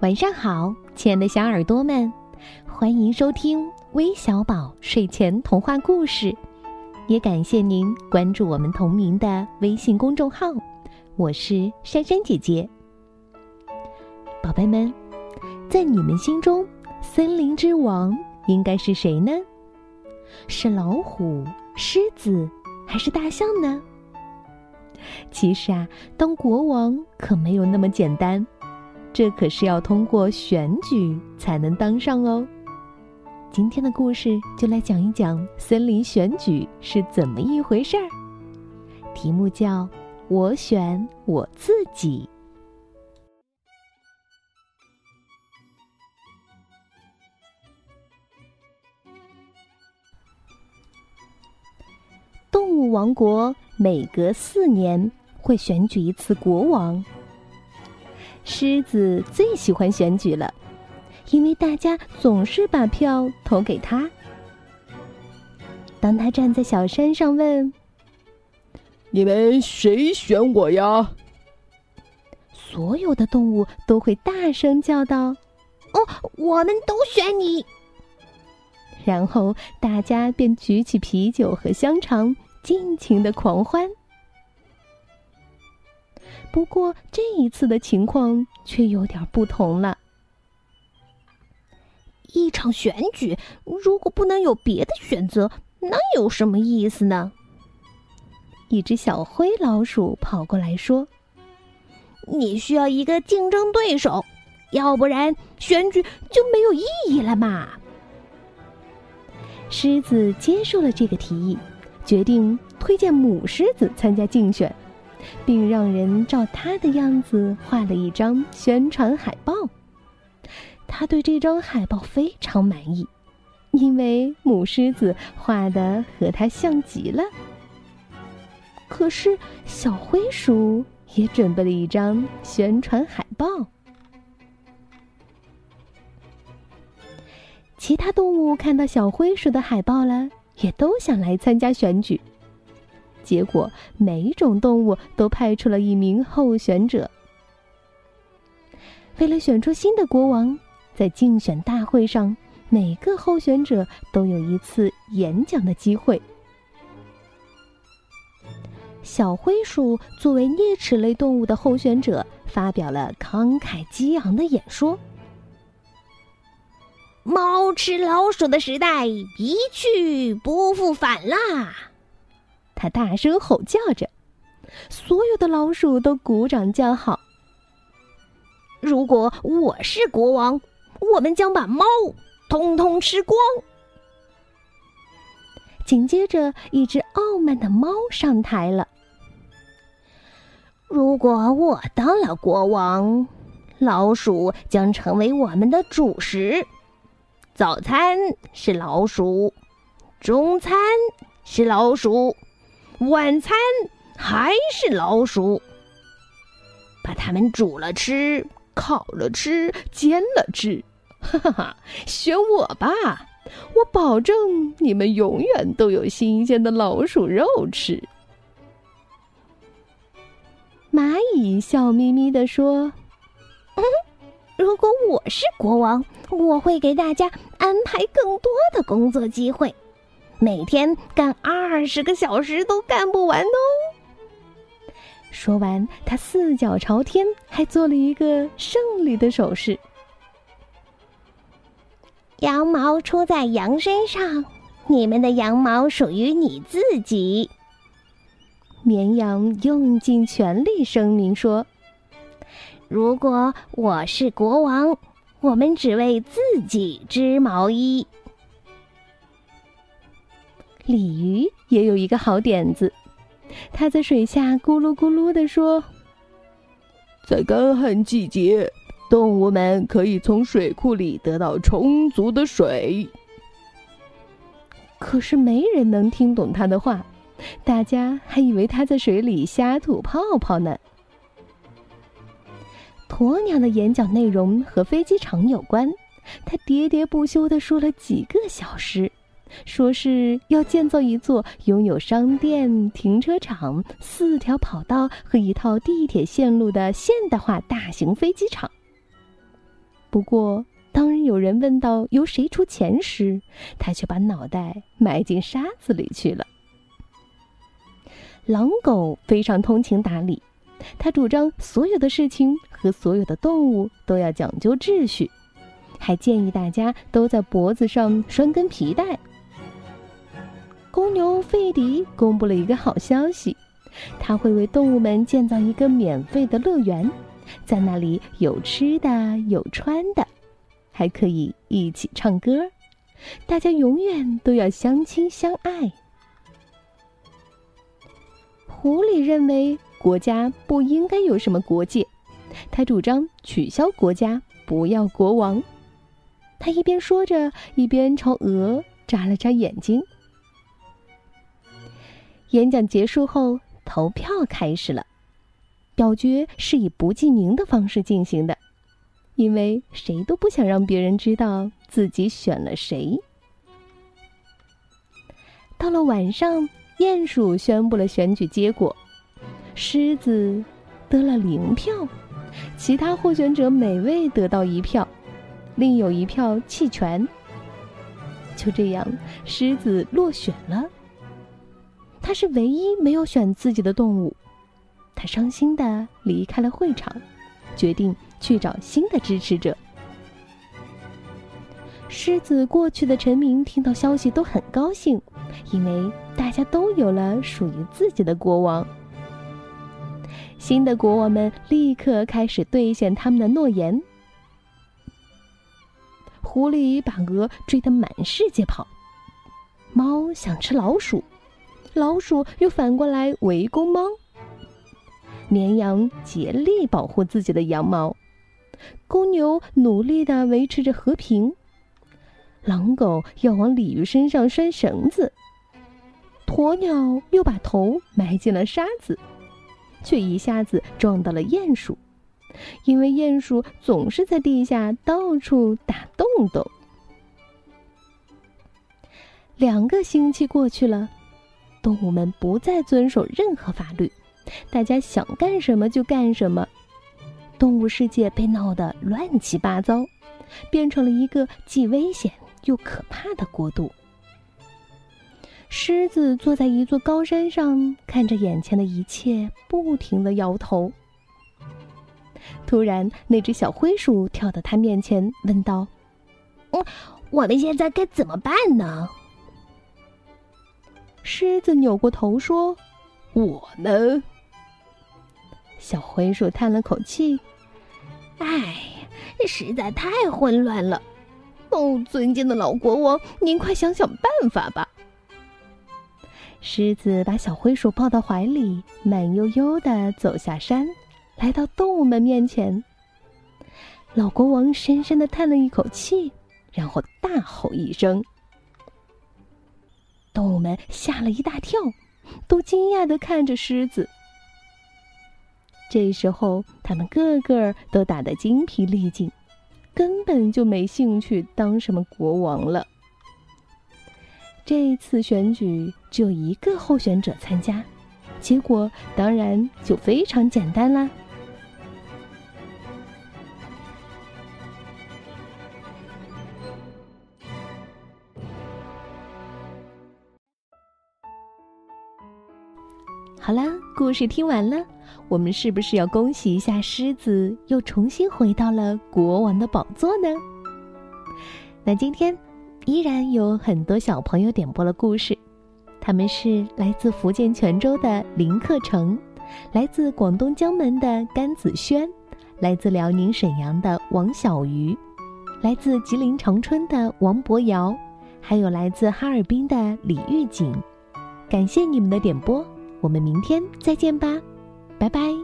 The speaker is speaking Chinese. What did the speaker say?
晚上好，亲爱的小耳朵们，欢迎收听微小宝睡前童话故事，也感谢您关注我们同名的微信公众号。我是珊珊姐姐。宝贝们，在你们心中，森林之王应该是谁呢？是老虎、狮子，还是大象呢？其实啊，当国王可没有那么简单。这可是要通过选举才能当上哦。今天的故事就来讲一讲森林选举是怎么一回事儿。题目叫“我选我自己”。动物王国每隔四年会选举一次国王。狮子最喜欢选举了，因为大家总是把票投给他。当他站在小山上问：“你们谁选我呀？”所有的动物都会大声叫道：“哦，我们都选你！”然后大家便举起啤酒和香肠，尽情的狂欢。不过这一次的情况却有点不同了。一场选举如果不能有别的选择，那有什么意思呢？一只小灰老鼠跑过来说：“你需要一个竞争对手，要不然选举就没有意义了嘛。”狮子接受了这个提议，决定推荐母狮子参加竞选。并让人照他的样子画了一张宣传海报。他对这张海报非常满意，因为母狮子画的和他像极了。可是小灰鼠也准备了一张宣传海报。其他动物看到小灰鼠的海报了，也都想来参加选举。结果，每一种动物都派出了一名候选者。为了选出新的国王，在竞选大会上，每个候选者都有一次演讲的机会。小灰鼠作为啮齿类动物的候选者，发表了慷慨激昂的演说：“猫吃老鼠的时代一去不复返啦！”他大声吼叫着，所有的老鼠都鼓掌叫好。如果我是国王，我们将把猫通通吃光。紧接着，一只傲慢的猫上台了。如果我当了国王，老鼠将成为我们的主食。早餐是老鼠，中餐是老鼠。晚餐还是老鼠，把它们煮了吃，烤了吃，煎了吃，哈哈哈！选我吧，我保证你们永远都有新鲜的老鼠肉吃。蚂蚁笑眯眯的说：“ 如果我是国王，我会给大家安排更多的工作机会。”每天干二十个小时都干不完哦！说完，他四脚朝天，还做了一个胜利的手势。羊毛出在羊身上，你们的羊毛属于你自己。绵羊用尽全力声明说：“如果我是国王，我们只为自己织毛衣。”鲤鱼也有一个好点子，它在水下咕噜咕噜的说：“在干旱季节，动物们可以从水库里得到充足的水。”可是没人能听懂他的话，大家还以为他在水里瞎吐泡泡呢。鸵鸟的演讲内容和飞机场有关，他喋喋不休的说了几个小时。说是要建造一座拥有商店、停车场、四条跑道和一套地铁线路的现代化大型飞机场。不过，当有人问到由谁出钱时，他却把脑袋埋进沙子里去了。狼狗非常通情达理，他主张所有的事情和所有的动物都要讲究秩序，还建议大家都在脖子上拴根皮带。公牛费迪公布了一个好消息，他会为动物们建造一个免费的乐园，在那里有吃的，有穿的，还可以一起唱歌，大家永远都要相亲相爱。狐狸认为国家不应该有什么国界，他主张取消国家，不要国王。他一边说着，一边朝鹅眨了眨眼睛。演讲结束后，投票开始了。表决是以不记名的方式进行的，因为谁都不想让别人知道自己选了谁。到了晚上。鼹鼠宣布了选举结果，狮子得了零票，其他候选者每位得到一票，另有一票弃权。就这样，狮子落选了。他是唯一没有选自己的动物，他伤心的离开了会场，决定去找新的支持者。狮子过去的臣民听到消息都很高兴，因为。大家都有了属于自己的国王。新的国王们立刻开始兑现他们的诺言。狐狸把鹅追得满世界跑，猫想吃老鼠，老鼠又反过来围攻猫。绵羊竭力保护自己的羊毛，公牛努力的维持着和平，狼狗要往鲤鱼身上拴绳子。鸵鸟又把头埋进了沙子，却一下子撞到了鼹鼠，因为鼹鼠总是在地下到处打洞洞。两个星期过去了，动物们不再遵守任何法律，大家想干什么就干什么，动物世界被闹得乱七八糟，变成了一个既危险又可怕的国度。狮子坐在一座高山上，看着眼前的一切，不停的摇头。突然，那只小灰鼠跳到他面前，问道：“嗯，我们现在该怎么办呢？”狮子扭过头说：“我呢？”小灰鼠叹了口气：“唉，实在太混乱了。哦，尊敬的老国王，您快想想办法吧。”狮子把小灰鼠抱到怀里，慢悠悠的走下山，来到动物们面前。老国王深深的叹了一口气，然后大吼一声。动物们吓了一大跳，都惊讶的看着狮子。这时候，他们个个都打得精疲力尽，根本就没兴趣当什么国王了。这次选举只有一个候选者参加，结果当然就非常简单啦。好啦，故事听完了，我们是不是要恭喜一下狮子又重新回到了国王的宝座呢？那今天。依然有很多小朋友点播了故事，他们是来自福建泉州的林克成，来自广东江门的甘子轩，来自辽宁沈阳的王小鱼，来自吉林长春的王博瑶，还有来自哈尔滨的李玉锦。感谢你们的点播，我们明天再见吧，拜拜。